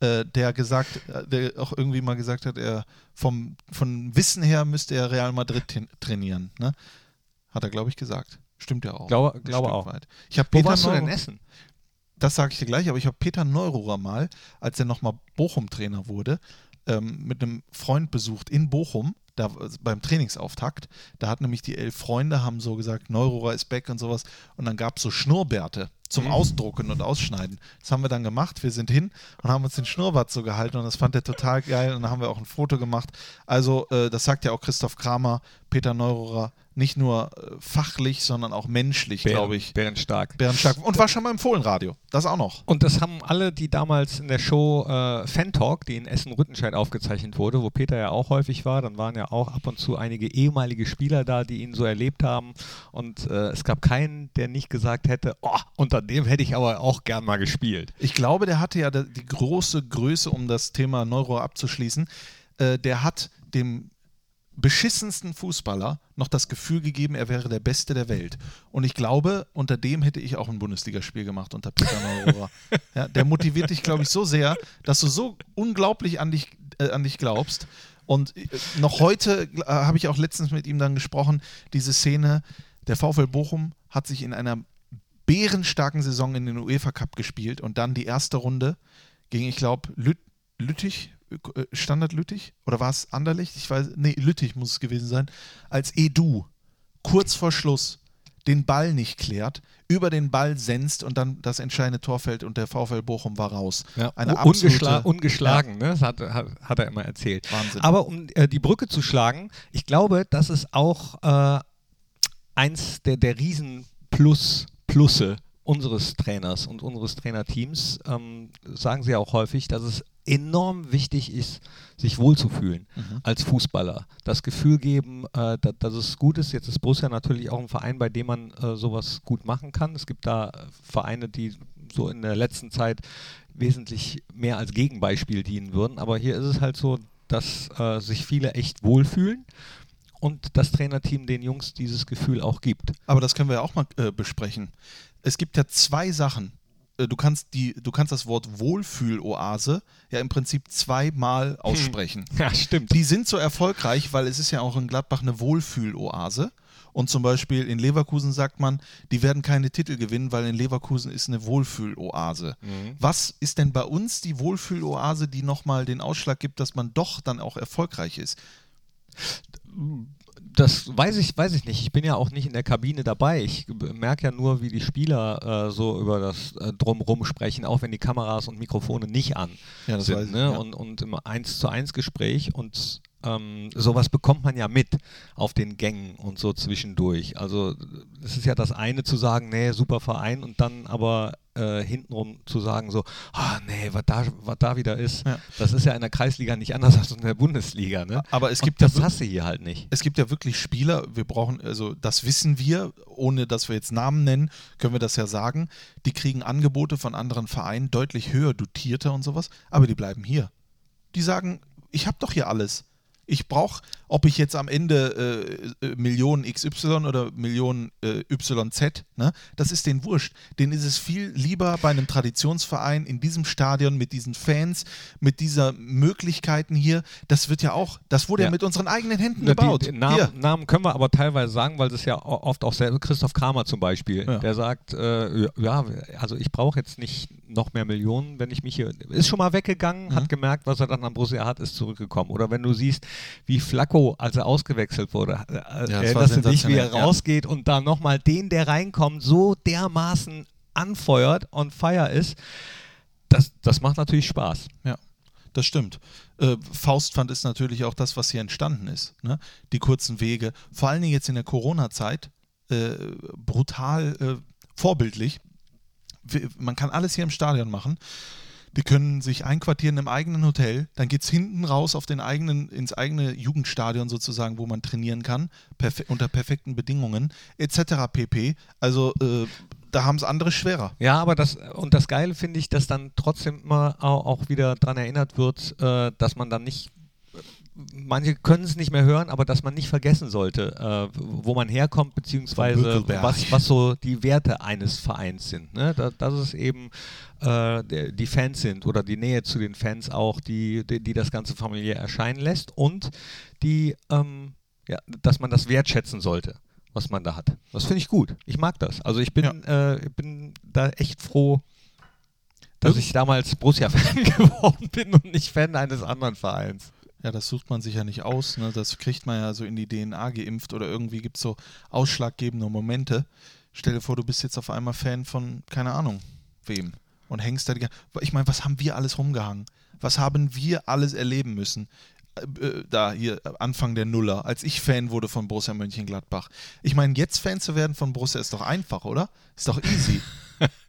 äh, der gesagt, äh, der auch irgendwie mal gesagt hat, er vom von Wissen her müsste er Real Madrid trainieren, ne? Hat er, glaube ich, gesagt. Stimmt ja auch. Glaube- glaube auch. Weit. Ich habe Wo Peter warst du denn Neururer, essen? das sage ich dir gleich, aber ich habe Peter Neururer mal, als er nochmal Bochum-Trainer wurde, ähm, mit einem Freund besucht in Bochum. da, beim Trainingsauftakt. Da hat nämlich die elf Freunde, haben so gesagt, Neurohrer ist back und sowas. Und dann gab es so Schnurrbärte zum Ausdrucken und Ausschneiden. Das haben wir dann gemacht. Wir sind hin und haben uns den Schnurrbart so gehalten und das fand er total geil. Und dann haben wir auch ein Foto gemacht. Also, äh, das sagt ja auch Christoph Kramer, Peter Neurohrer, nicht nur äh, fachlich, sondern auch menschlich, glaube ich. Bärenstark. Bärenstark. Und war schon mal im Fohlenradio. Das auch noch. Und das haben alle, die damals in der Show äh, Fan Talk, die in Essen-Rüttenscheid aufgezeichnet wurde, wo Peter ja auch häufig war, dann waren ja auch ab und zu einige ehemalige Spieler da, die ihn so erlebt haben. Und äh, es gab keinen, der nicht gesagt hätte, oh, unter dem hätte ich aber auch gern mal gespielt. Ich glaube, der hatte ja die große Größe, um das Thema Neuro abzuschließen. Äh, der hat dem beschissensten Fußballer noch das Gefühl gegeben, er wäre der Beste der Welt. Und ich glaube, unter dem hätte ich auch ein Bundesligaspiel gemacht, unter Peter Neurohrer. ja, der motiviert dich, glaube ich, so sehr, dass du so unglaublich an dich, äh, an dich glaubst. Und äh, noch heute äh, habe ich auch letztens mit ihm dann gesprochen, diese Szene, der VfL Bochum hat sich in einer bärenstarken Saison in den UEFA Cup gespielt und dann die erste Runde gegen, ich glaube, Lüt Lüttich, Standard Lüttich oder war es Anderlecht? Ich weiß, nee, Lüttich muss es gewesen sein, als Edu kurz vor Schluss den Ball nicht klärt, über den Ball senzt und dann das entscheidende Tor fällt und der VfL Bochum war raus. Eine Un- ungeschla absolute- ungeschlagen, ne? das hat, hat, hat er immer erzählt. Wahnsinn. Aber um äh, die Brücke zu schlagen, ich glaube, das ist auch äh, eins der, der Riesen-Plus, Plusse unseres Trainers und unseres Trainerteams, ähm, sagen sie auch häufig, dass es enorm wichtig ist, sich wohlzufühlen als Fußballer. Das Gefühl geben, äh, da, dass es gut ist. Jetzt ist Borussia natürlich auch ein Verein, bei dem man äh, sowas gut machen kann. Es gibt da äh, Vereine, die so in der letzten Zeit wesentlich mehr als Gegenbeispiel dienen würden. Aber hier ist es halt so, dass äh, sich viele echt wohlfühlen und das Trainerteam den Jungs dieses Gefühl auch gibt. Aber das können wir ja auch mal äh, besprechen. Es gibt ja zwei Sachen. Äh, Du kannst, die, du kannst das Wort Wohlfühloase ja im Prinzip zweimal aussprechen. Ja, stimmt. Die sind so erfolgreich, weil es ist ja auch in Gladbach eine Wohlfühloase. Und zum Beispiel in Leverkusen sagt man, die werden keine Titel gewinnen, weil in Leverkusen ist eine Wohlfühloase. Was ist denn bei uns die Wohlfühloase, die nochmal den Ausschlag gibt, dass man doch dann auch erfolgreich ist? Das weiß ich, weiß ich nicht. Ich bin ja auch nicht in der Kabine dabei. Ich merke ja nur, wie die Spieler äh, so über das äh, Drumrum sprechen, auch wenn die Kameras und Mikrofone nicht an Ja, das sind. weiß ich, ne? ja. und, und im 1 zu 1 Gespräch und ähm, sowas bekommt man ja mit auf den Gängen und so zwischendurch. Also es ist ja das eine zu sagen, nee, super Verein und dann aber äh, hintenrum zu sagen so, ah nee, was da, was da wieder ist, Ja. das ist ja in der Kreisliga nicht anders als in der Bundesliga. Ne? Aber es Und gibt ja das wir- hast du hier halt nicht. es gibt ja wirklich Spieler, wir brauchen, also das wissen wir, ohne dass wir jetzt Namen nennen, können wir das ja sagen, die kriegen Angebote von anderen Vereinen deutlich höher dotierter und sowas, aber die bleiben hier. Die sagen, ich habe doch hier alles. Ich brauche, ob ich jetzt am Ende äh, äh, Millionen XY oder Millionen äh, YZ, ne, das ist denen wurscht. Denen ist es viel lieber bei einem Traditionsverein in diesem Stadion mit diesen Fans, mit dieser Möglichkeiten hier. Das wird ja auch, das wurde ja, Ja. mit unseren eigenen Händen Na, gebaut. Die, die Namen. Namen können wir aber teilweise sagen, weil das ja oft auch selber Christoph Kramer zum Beispiel, Ja. der sagt, äh, ja, also ich brauche jetzt nicht noch mehr Millionen, wenn ich mich hier, ist schon mal weggegangen, Mhm. hat gemerkt, was er dann am Borussia hat, ist zurückgekommen. Oder wenn du siehst, wie Flacco, als er ausgewechselt wurde, äh, das war erinnerst du dich, wie er sensationell, ja. rausgeht und da nochmal den, der reinkommt, so dermaßen anfeuert und fire ist, das, das macht natürlich Spaß. Ja, das stimmt. Äh, Faustpfand ist natürlich auch das, was hier entstanden ist. Ne? Die kurzen Wege, vor allen Dingen jetzt in der Corona-Zeit, äh, brutal äh, vorbildlich. Man kann alles hier im Stadion machen. Die können sich einquartieren im eigenen Hotel, dann geht es hinten raus auf den eigenen, ins eigene Jugendstadion sozusagen, wo man trainieren kann, perfe unter perfekten Bedingungen, etc. pp. Also äh, da haben es andere schwerer. Ja, aber das und das Geile finde ich, dass dann trotzdem immer au- auch wieder daran erinnert wird, äh, dass man dann nicht manche können es nicht mehr hören, aber dass man nicht vergessen sollte, äh, wo man herkommt, beziehungsweise was, was so die Werte eines Vereins sind. Ne? Da, dass es eben äh, die Fans sind oder die Nähe zu den Fans auch, die, die, die das Ganze familiär erscheinen lässt und die, ähm, ja, dass man das wertschätzen sollte, was man da hat. Das finde ich gut. Ich mag das. Also ich bin, äh, ich bin da echt froh, dass ich damals Borussia-Fan geworden bin und nicht Fan eines anderen Vereins. Ja, das sucht man sich ja nicht aus. Ne? Das kriegt man ja so in die DNA geimpft oder irgendwie gibt es so ausschlaggebende Momente. Stell dir vor, du bist jetzt auf einmal Fan von, keine Ahnung, wem. Und hängst da die Ich meine, was haben wir alles rumgehangen? Was haben wir alles erleben müssen? Äh, äh, Da hier äh, Anfang der Nuller, als ich Fan wurde von Borussia Mönchengladbach. Ich meine, jetzt Fan zu werden von Borussia ist doch einfach, oder? Ist doch easy.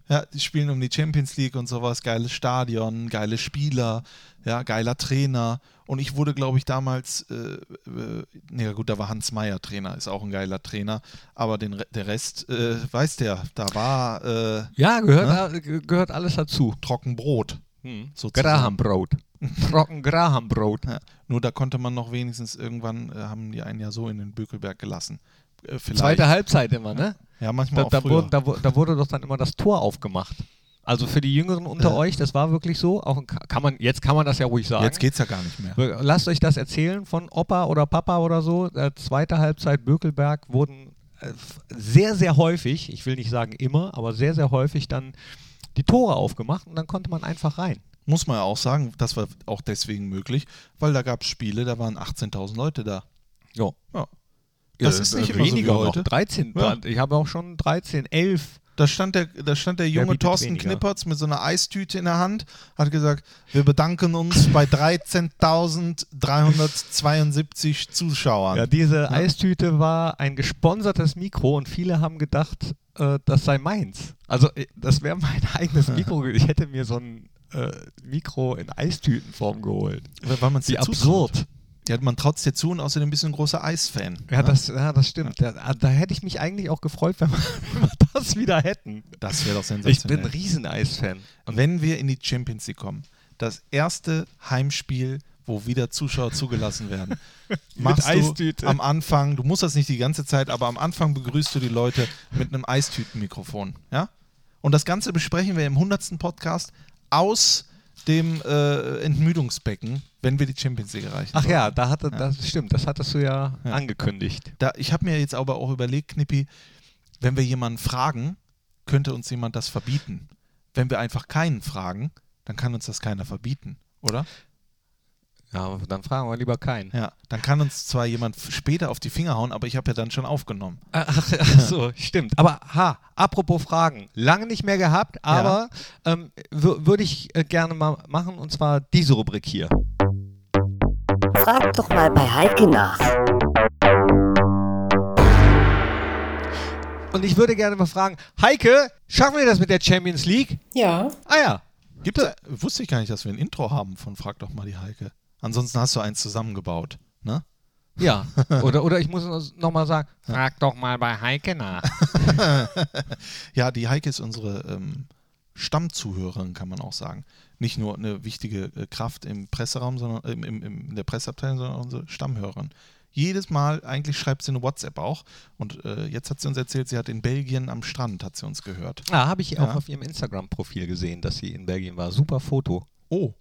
Ja, die spielen um die Champions League und sowas, geiles Stadion, geile Spieler, ja, geiler Trainer. Und ich wurde, glaube ich, damals, äh, äh, nee, gut, da war Hans Meyer Trainer, ist auch ein geiler Trainer, aber den, der Rest, äh, weiß der, da war äh, Ja, gehört, ge- gehört alles dazu. Trockenbrot. Hm. Grahambrot. Trocken Grahambrot. Ja. Nur da konnte man noch wenigstens irgendwann, äh, haben die einen ja so in den Bökelberg gelassen. Äh, vielleicht. Zweite Halbzeit immer, ne? Ja, manchmal Da, auch da, früher. wurde, da, da wurde doch dann immer das Tor aufgemacht. Also für die Jüngeren unter Ja. euch, das war wirklich so. Auch, kann man, jetzt kann man das ja ruhig sagen. Jetzt geht's ja gar nicht mehr. Lasst euch das erzählen von Opa oder Papa oder so. Äh, zweite Halbzeit Bökelberg wurden äh, sehr, sehr häufig, ich will nicht sagen immer, aber sehr, sehr häufig dann die Tore aufgemacht und dann konnte man einfach rein. Muss man ja auch sagen, das war auch deswegen möglich, weil da gab es Spiele, da waren 18.000 Leute da. Ja. Ja. Das ist nicht so wie weniger heute. noch. 13. Ja. Ich habe auch schon 13, 11. Da stand der, da stand der junge Thorsten weniger? Knippertz mit so einer Eistüte in der Hand, hat gesagt, wir bedanken uns bei 13.372 Zuschauern. Ja, diese Eistüte war ein gesponsertes Mikro und viele haben gedacht, äh, das sei meins. Also äh, das wäre mein eigenes Mikro. Ich hätte mir so ein äh, Mikro in Eistütenform geholt. weil man es Wie dir zutraut. Ja, man traut es dir zu und außerdem bist du ein großer Eisfan. Ja, ne? das, ja, das stimmt. Da, da hätte ich mich eigentlich auch gefreut, wenn wir, wenn wir das wieder hätten. das wäre doch Ich sensationell. bin ein Riesen-Eis-Fan. Wenn wir in die Champions League kommen, das erste Heimspiel, wo wieder Zuschauer zugelassen werden, machst du Eistüte. am Anfang, du musst das nicht die ganze Zeit, aber am Anfang begrüßt du die Leute mit einem Eistütenmikrofon, ja? Und das Ganze besprechen wir im 100. Podcast aus dem äh, Entmüdungsbecken, wenn wir die Champions League erreichen. Ach ja, da hatte, das stimmt, das hattest du ja, angekündigt. Da, ich habe mir jetzt aber auch überlegt, Knippi, wenn wir jemanden fragen, könnte uns jemand das verbieten. Wenn wir einfach keinen fragen, dann kann uns das keiner verbieten, oder? Ja, dann fragen wir lieber keinen. Ja, dann kann uns zwar jemand später auf die Finger hauen, aber ich habe ja dann schon aufgenommen. Ach, ach so, stimmt. Aber ha, apropos Fragen, lange nicht mehr gehabt, aber ähm, wür- würde ich äh, gerne mal machen und zwar diese Rubrik hier. Frag doch mal bei Heike nach. Und ich würde gerne mal fragen, Heike, schaffen wir das mit der Champions League? Ja, Ah ja. Gibt's, wusste ich gar nicht, dass wir ein Intro haben von Frag doch mal die Heike. Ansonsten hast du eins zusammengebaut, ne? Ja. Oder, oder ich muss nochmal sagen, frag doch mal bei Heike nach. Ja, die Heike ist unsere ähm, Stammzuhörerin, kann man auch sagen. Nicht nur eine wichtige äh, Kraft im Presseraum, sondern im, im, im, in der Presseabteilung, sondern auch unsere Stammhörerin. Jedes Mal, eigentlich schreibt sie eine WhatsApp auch. Und äh, jetzt hat sie uns erzählt, sie hat in Belgien am Strand, hat sie uns gehört. Ah, habe ich auch Ja. auf ihrem Instagram-Profil gesehen, dass sie in Belgien war. Super Foto. Oh,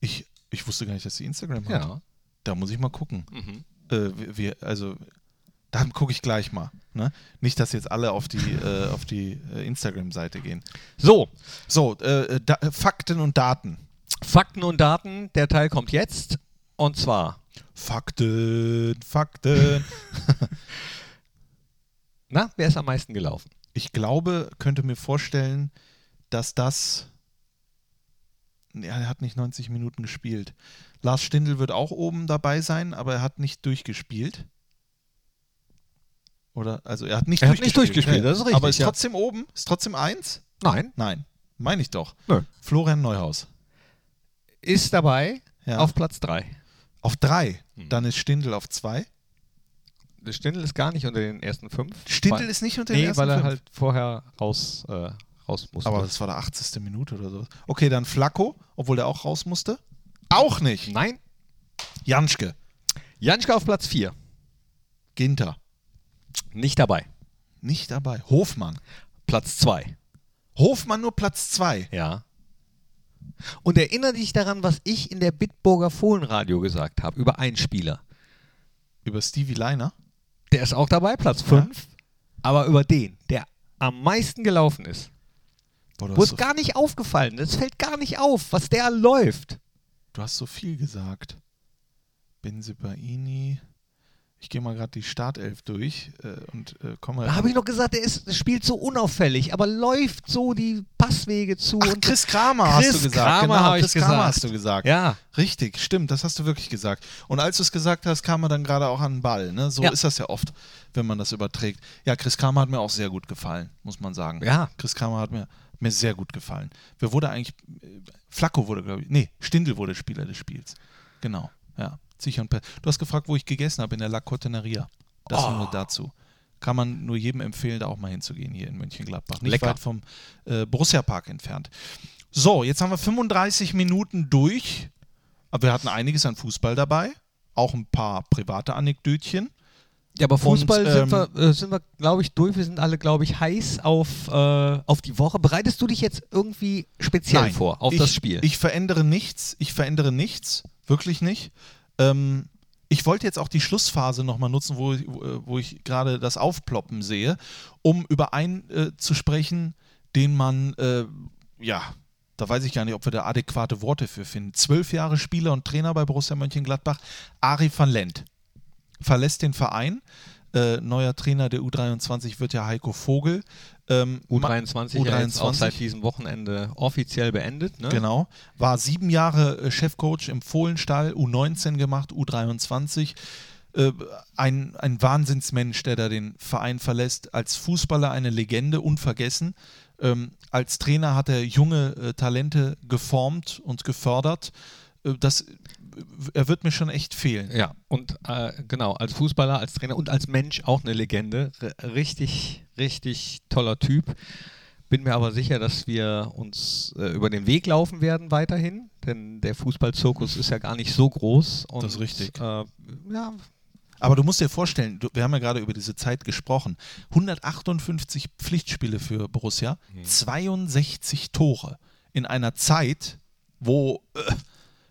ich, ich wusste gar nicht, dass sie Instagram hat. Ja. Da muss ich mal gucken. Mhm. Äh, wir, also, dann gucke ich gleich mal. Ne? Nicht, dass jetzt alle auf die, äh, auf die äh, Instagram-Seite gehen. So, So, äh, da, Fakten und Daten. Fakten und Daten, der Teil kommt jetzt. Und zwar, Fakten, Fakten. na, wer ist am meisten gelaufen? ich glaube, könnte mir vorstellen, dass das. Ja, er hat nicht 90 Minuten gespielt. Lars Stindl wird auch oben dabei sein, aber er hat nicht durchgespielt. Oder? Also er hat nicht Er hat durchgespielt. nicht durchgespielt, das ist richtig, Aber ist ja. trotzdem oben? Ist trotzdem eins? Nein. Nein. Meine ich doch. Nö. Florian Neuhaus. Ist dabei Ja. auf Platz 3. Auf drei. Hm. Dann ist Stindl auf zwei. Der Stindl ist gar nicht unter den ersten fünf. Stindl weil, ist nicht unter den Nee, ersten weil er fünf. halt vorher raus, äh, raus musste. Aber das war der 80. Minute oder so. Okay, dann Flacco, obwohl der auch raus musste. Auch nicht. Nein. Janschke. Janschke auf Platz 4. Ginter. Nicht dabei. Nicht dabei. Hofmann. Platz 2. Hofmann nur Platz zwei. Ja. Und erinnere dich daran, was ich in der Bitburger Fohlenradio gesagt habe über einen Spieler. Über Stevie Leiner. Der ist auch dabei, Platz 5. Aber über den, der am meisten gelaufen ist. Boah, du, Wo hast es so, gar nicht aufgefallen ist. Es fällt gar nicht auf, was der läuft. du hast so viel gesagt. Benzibaini. Ich gehe mal gerade die Startelf durch äh, und äh, komme. Da habe ich noch gesagt, er ist, spielt so unauffällig, aber läuft so die Passwege zu. Ach, und Chris Kramer hast Chris du gesagt. Kramer genau, Chris Kramer gesagt. hast du gesagt. Ja. Richtig, stimmt, das hast du wirklich gesagt. Und als du es gesagt hast, kam er dann gerade auch an den Ball. Ne? So Ja. ist das ja oft, wenn man das überträgt. Ja, Chris Kramer hat mir auch sehr gut gefallen, muss man sagen. Ja. Chris Kramer hat mir, mir sehr gut gefallen. Wer wurde eigentlich, äh, Flacco wurde, glaube ich, nee, Stindl wurde Spieler des Spiels. Genau, ja. Sicher und per Du hast gefragt, wo ich gegessen habe, in der La Coteneria. Das Oh. nur dazu. Kann man nur jedem empfehlen, da auch mal hinzugehen hier in Mönchengladbach. Nicht Lecker. weit vom äh, Borussia Park entfernt. So, jetzt haben wir 35 Minuten durch. Aber wir hatten einiges an Fußball dabei. Auch ein paar private Anekdötchen. Ja, aber Fußball Und, sind ähm, wir, äh, sind wir glaube ich, durch. Wir sind alle, glaube ich, heiß auf, äh, auf die Woche. Bereitest du dich jetzt irgendwie speziell vor auf ich, das Spiel? Ich verändere nichts. Ich verändere nichts. Wirklich nicht. Ähm, ich wollte jetzt auch die Schlussphase nochmal nutzen, wo ich, wo wo ich gerade das Aufploppen sehe, um über einen äh, zu sprechen, den man, äh, ja, da weiß ich gar nicht, ob wir da adäquate Worte für finden. Zwölf Jahre Spieler und Trainer bei Borussia Mönchengladbach, Ari van Lent. Verlässt den Verein. Äh, neuer Trainer der U23 wird ja Heiko Vogel. Ähm, U23, Ma- ja jetzt auch U23. seit diesem Wochenende offiziell beendet. Ne? Genau. War sieben Jahre äh, Chefcoach im Fohlenstall, U19 gemacht, U23. Äh, ein, ein Wahnsinnsmensch, der da den Verein verlässt. Als Fußballer eine Legende, unvergessen. Ähm, als Trainer hat er junge äh, Talente geformt und gefördert. Äh, das, er wird mir schon echt fehlen. Ja, und äh, genau, als Fußballer, als Trainer und als Mensch auch eine Legende. R richtig, richtig toller Typ. Bin mir aber sicher, dass wir uns äh, über den Weg laufen werden weiterhin, denn der Fußballzirkus ist ja gar nicht so groß. Und, Das ist richtig. Äh, ja, Aber du musst dir vorstellen, du, wir haben ja gerade über diese Zeit gesprochen. 158 Pflichtspiele für Borussia, 62 Tore in einer Zeit, wo äh,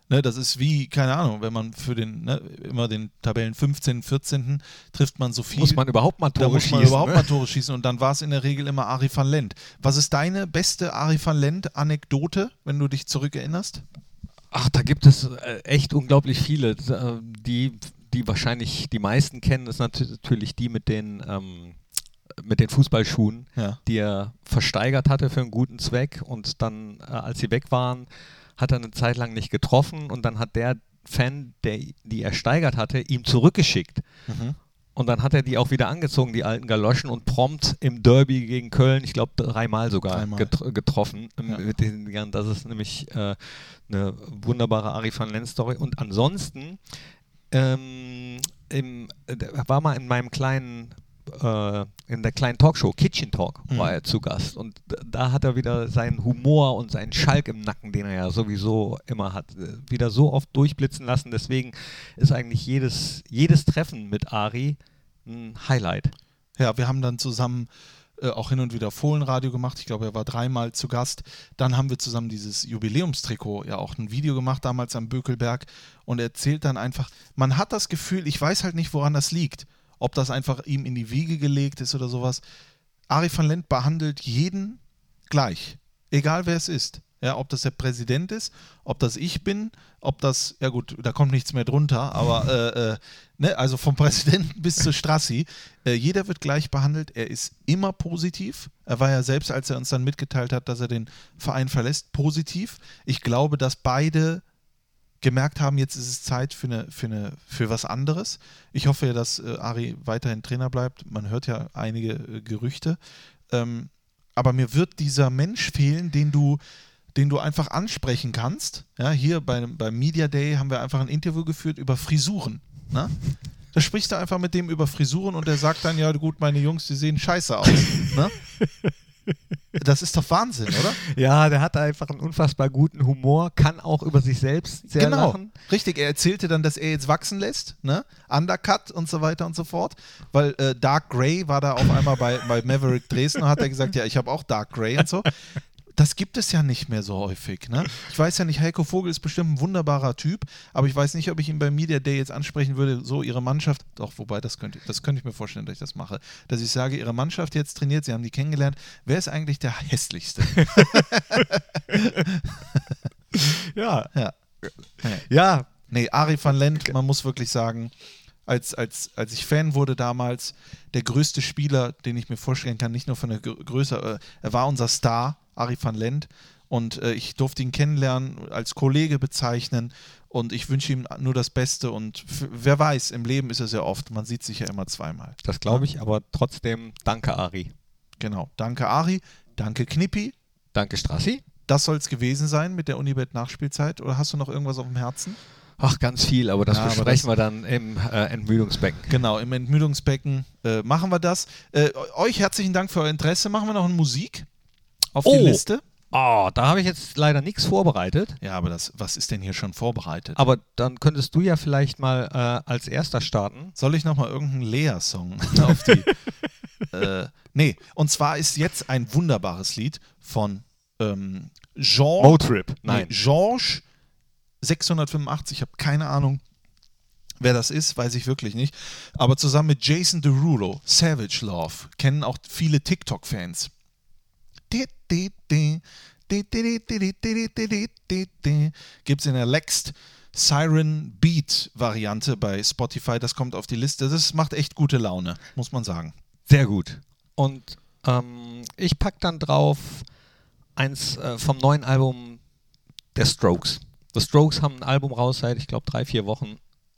ne, das ist wie, keine Ahnung, wenn man für den, ne, immer den Tabellen 15., 14. trifft man so viel. muss man überhaupt mal da Tore muss man schießen. überhaupt ne? mal Tore schießen und dann war es in der Regel immer Ari van Lent. Was ist deine beste Ari van Lent-Anekdote, wenn du dich zurückerinnerst? Ach, da gibt es äh, echt unglaublich viele. Die, die wahrscheinlich die meisten kennen, ist nat- natürlich die mit den, ähm, mit den Fußballschuhen, Ja. die er versteigert hatte für einen guten Zweck und dann, äh, als sie weg waren, hat er eine Zeit lang nicht getroffen und dann hat der Fan, der die ersteigert hatte, ihm zurückgeschickt. Mhm. Und dann hat er die auch wieder angezogen, die alten Galoschen, und prompt im Derby gegen Köln, ich glaube dreimal sogar Dreimal. getr getroffen. ähm, Ja. Das ist nämlich äh, eine wunderbare Ari van Lent Story. Und ansonsten ähm, im, äh, war mal in meinem kleinen, äh, in der kleinen Talkshow, Kitchen Talk, Mhm. war er zu Gast. Und da hat er wieder seinen Humor und seinen Schalk im Nacken, den er ja sowieso immer hat, äh, wieder so oft durchblitzen lassen. Deswegen ist eigentlich jedes, jedes Treffen mit Ari ein Highlight. Ja, wir haben dann zusammen äh, auch hin und wieder Fohlenradio gemacht. Ich glaube, er war dreimal zu Gast. Dann haben wir zusammen dieses Jubiläumstrikot, ja auch ein Video gemacht, damals am Bökelberg. Und er erzählt dann einfach, man hat das Gefühl, ich weiß halt nicht, woran das liegt. Ob das einfach ihm in die Wiege gelegt ist oder sowas. Ari van Lent behandelt jeden gleich. Egal wer es ist. Ja, ob das der Präsident ist, ob das ich bin, ob das, ja gut, da kommt nichts mehr drunter, aber äh, äh, ne, also vom Präsidenten bis zu Strassi, äh, jeder wird gleich behandelt, er ist immer positiv. Er war ja selbst, als er uns dann mitgeteilt hat, dass er den Verein verlässt, positiv. Ich glaube, dass beide gemerkt haben, jetzt ist es Zeit für, eine, für, eine, für was anderes. Ich hoffe ja, dass äh, Ari weiterhin Trainer bleibt. Man hört ja einige äh, Gerüchte. Ähm, aber mir wird dieser Mensch fehlen, den du, den du einfach ansprechen kannst. Ja, hier beim, beim Media Day haben wir einfach ein Interview geführt über Frisuren. Ne? Da sprichst du einfach mit dem über Frisuren und der sagt dann, ja gut, meine Jungs, die sehen scheiße aus. Ne? Das ist doch Wahnsinn, oder? Ja, der hat einfach einen unfassbar guten Humor, kann auch über sich selbst sehr genau, lachen. richtig. Er erzählte dann, dass er jetzt wachsen lässt, ne? Undercut und so weiter und so fort. Weil äh, Dark Grey war da auf einmal bei, bei Maverick Dresden und hat er gesagt, ja, ich habe auch Dark Grey und so. Das gibt es ja nicht mehr so häufig. Ne? Ich weiß ja nicht, Heiko Vogel ist bestimmt ein wunderbarer Typ, aber ich weiß nicht, ob ich ihn beim Media Day jetzt ansprechen würde, so ihre Mannschaft, doch, wobei, das könnte, das könnte ich mir vorstellen, dass ich das mache, dass ich sage, ihre Mannschaft jetzt trainiert, sie haben die kennengelernt, wer ist eigentlich der hässlichste? Ja, ja. ja, Nee, Ari van Lent, man muss wirklich sagen, als, als, als ich Fan wurde damals, der größte Spieler, den ich mir vorstellen kann, nicht nur von der Gr- Größe, äh, er war unser Star, Ari van Lent. Und äh, ich durfte ihn kennenlernen, als Kollege bezeichnen. Und ich wünsche ihm nur das Beste. Und wer weiß, im Leben ist es ja oft, man sieht sich ja immer zweimal. Das glaube ich, aber trotzdem danke Ari. Genau. Danke, Ari. Danke, Knippi. Danke Strassi. Das soll es gewesen sein mit der Unibet-Nachspielzeit. Oder hast du noch irgendwas auf dem Herzen? Ach, ganz viel, aber das Ja, aber besprechen wir dann im äh, Entmüdungsbecken. Genau, im Entmüdungsbecken äh, machen wir das. Äh, euch herzlichen Dank für euer Interesse. Machen wir noch eine Musik auf die Oh. Liste. Oh, da habe ich jetzt leider nichts vorbereitet. Ja, aber das, was ist denn hier schon vorbereitet? Aber dann könntest du ja vielleicht mal äh, als erster starten. Soll ich nochmal irgendeinen Lea-Song auf die. äh, nee, und zwar ist jetzt ein wunderbares Lied von ähm, Jean. Motrip. Nee, Georges 685, ich habe keine Ahnung, wer das ist, weiß ich wirklich nicht. Aber zusammen mit Jason Derulo, Savage Love, kennen auch viele TikTok-Fans. Gibt es in der Lext Siren Beat Variante bei Spotify. Das kommt auf die Liste. Das macht echt gute Laune, muss man sagen. Sehr gut. Und ähm, ich packe dann drauf eins äh, vom neuen Album der Strokes. The Strokes haben ein Album raus seit, ich glaube, drei, vier Wochen.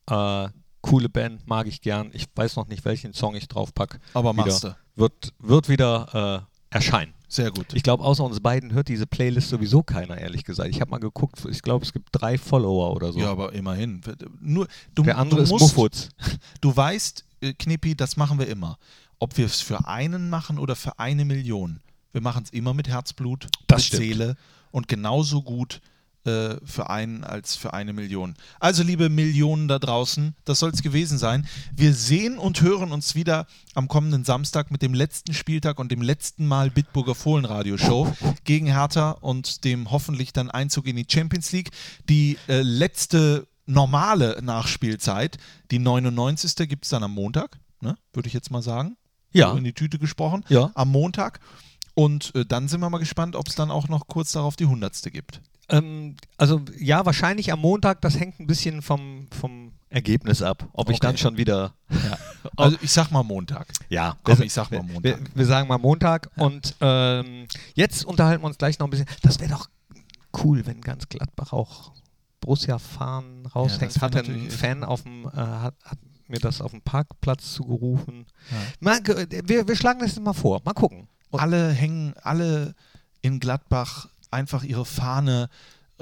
Äh, coole Band, mag ich gern. Ich weiß noch nicht, welchen Song ich drauf packe. Aber wieder, machst du. Wird, wird wieder äh, erscheinen. Sehr gut. Ich glaube, außer uns beiden hört diese Playlist sowieso keiner, ehrlich gesagt. Ich habe mal geguckt, ich glaube, es gibt drei Follower oder so. ja, aber immerhin. Nur, du, Der andere ist musst, Muffutz. Du weißt, äh, Knippi, das machen wir immer. Ob wir es für einen machen oder für eine Million. Wir machen es immer mit Herzblut, Das mit stimmt. Seele und genauso gut äh, für einen als für eine Million. Also, liebe Millionen da draußen, das soll es gewesen sein. Wir sehen und hören uns wieder am kommenden Samstag mit dem letzten Spieltag und dem letzten Mal Bitburger Fohlenradio-Show gegen Hertha und dem hoffentlich dann Einzug in die Champions League. Die äh, letzte normale Nachspielzeit, die 99. gibt es dann am Montag, ne? würde ich jetzt mal sagen. Ja. So in die Tüte gesprochen. Ja. Am Montag. Und äh, dann sind wir mal gespannt, ob es dann auch noch kurz darauf die 100. gibt. Ähm, also ja, wahrscheinlich am Montag, das hängt ein bisschen vom, vom Ergebnis ab. Ob ich Okay. dann schon wieder. Also ich sag mal Montag. Ja, Komm, ich sag mal Montag. Wir, wir sagen mal Montag und ähm, jetzt unterhalten wir uns gleich noch ein bisschen. Das wäre doch cool, wenn ganz Gladbach auch Borussia-Fahnen raushängt. wär hat ein Fan auf dem, äh, hat, hat mir das auf dem Parkplatz zugerufen. Ja. Mal, wir, wir schlagen das mal vor. Mal gucken. Und alle hängen, alle in Gladbach einfach ihre Fahne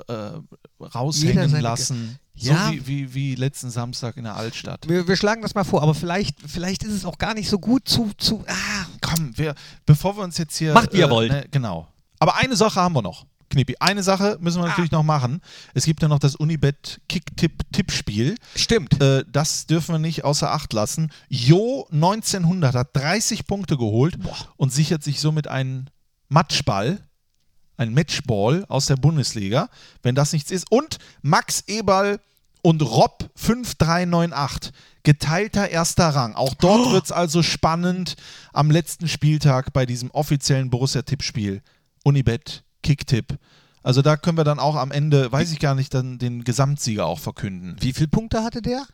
äh, raushängen lassen. Ja. So wie, wie, wie letzten Samstag in der Altstadt. wir, wir schlagen das mal vor, aber vielleicht, vielleicht ist es auch gar nicht so gut zu. zu ah, Komm, wir, bevor wir uns jetzt hier. Macht, wie ihr wollt. Ne, genau. Aber eine Sache haben wir noch. Knippi, eine Sache müssen wir Ah. natürlich noch machen. Es gibt ja noch das Unibet Kick-Tipp-Tippspiel. stimmt. Äh, das dürfen wir nicht außer Acht lassen. Jo 1900 hat 30 Punkte geholt und sichert sich somit einen Matchball, ein Matchball aus der Bundesliga, wenn das nichts ist. Und Max Eberl und Rob 5398, geteilter erster Rang. Auch dort wird es also spannend am letzten Spieltag bei diesem offiziellen Borussia-Tippspiel. Unibet Kicktipp. Also da können wir dann auch am Ende, weiß ich gar nicht, dann den Gesamtsieger auch verkünden. Wie viele Punkte hatte der?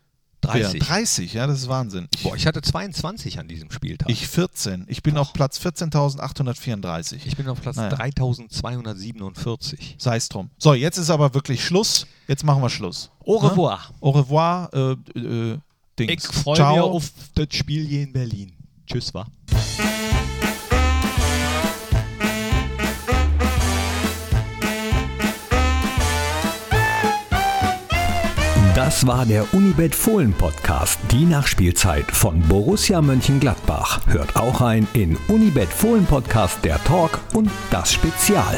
Wer? 30, ja, das ist Wahnsinn. Ich, Boah, ich hatte 22 an diesem Spieltag. ich 14. Ich bin auf Platz 14.834. Ich bin auf Platz Naja. 3247. Sei es drum. So, jetzt ist aber wirklich Schluss. Jetzt machen wir Schluss. Au Ne? revoir. Au revoir. Äh, äh, Dings. Ich freue Ciao. mich auf das Spiel hier in Berlin. Tschüss, wa? Das war der Unibet Fohlen Podcast, die Nachspielzeit von Borussia Mönchengladbach. Hört auch ein in Unibet Fohlen Podcast der Talk und das Spezial.